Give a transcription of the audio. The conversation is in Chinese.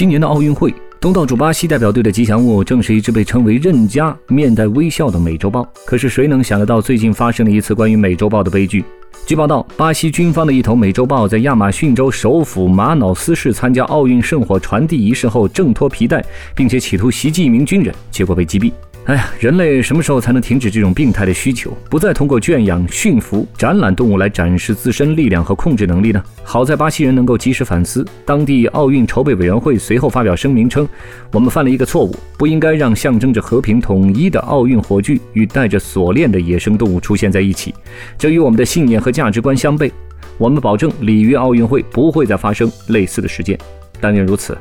今年的奥运会，东道主巴西代表队的吉祥物正是一只被称为“任家”、面带微笑的美洲豹。可是谁能想得到，最近发生了一次关于美洲豹的悲剧？据报道，巴西军方的一头美洲豹在亚马逊州首府马瑙斯市参加奥运圣火传递仪式后挣脱皮带，并且企图袭击一名军人，结果被击毙。哎呀，人类什么时候才能停止这种病态的需求，不再通过圈养、驯服、展览动物来展示自身力量和控制能力呢？好在巴西人能够及时反思。当地奥运筹备委员会随后发表声明称：“我们犯了一个错误，不应该让象征着和平统一的奥运火炬与带着锁链的野生动物出现在一起，这与我们的信念和价值观相悖。我们保证里约奥运会不会再发生类似的事件。”但愿如此。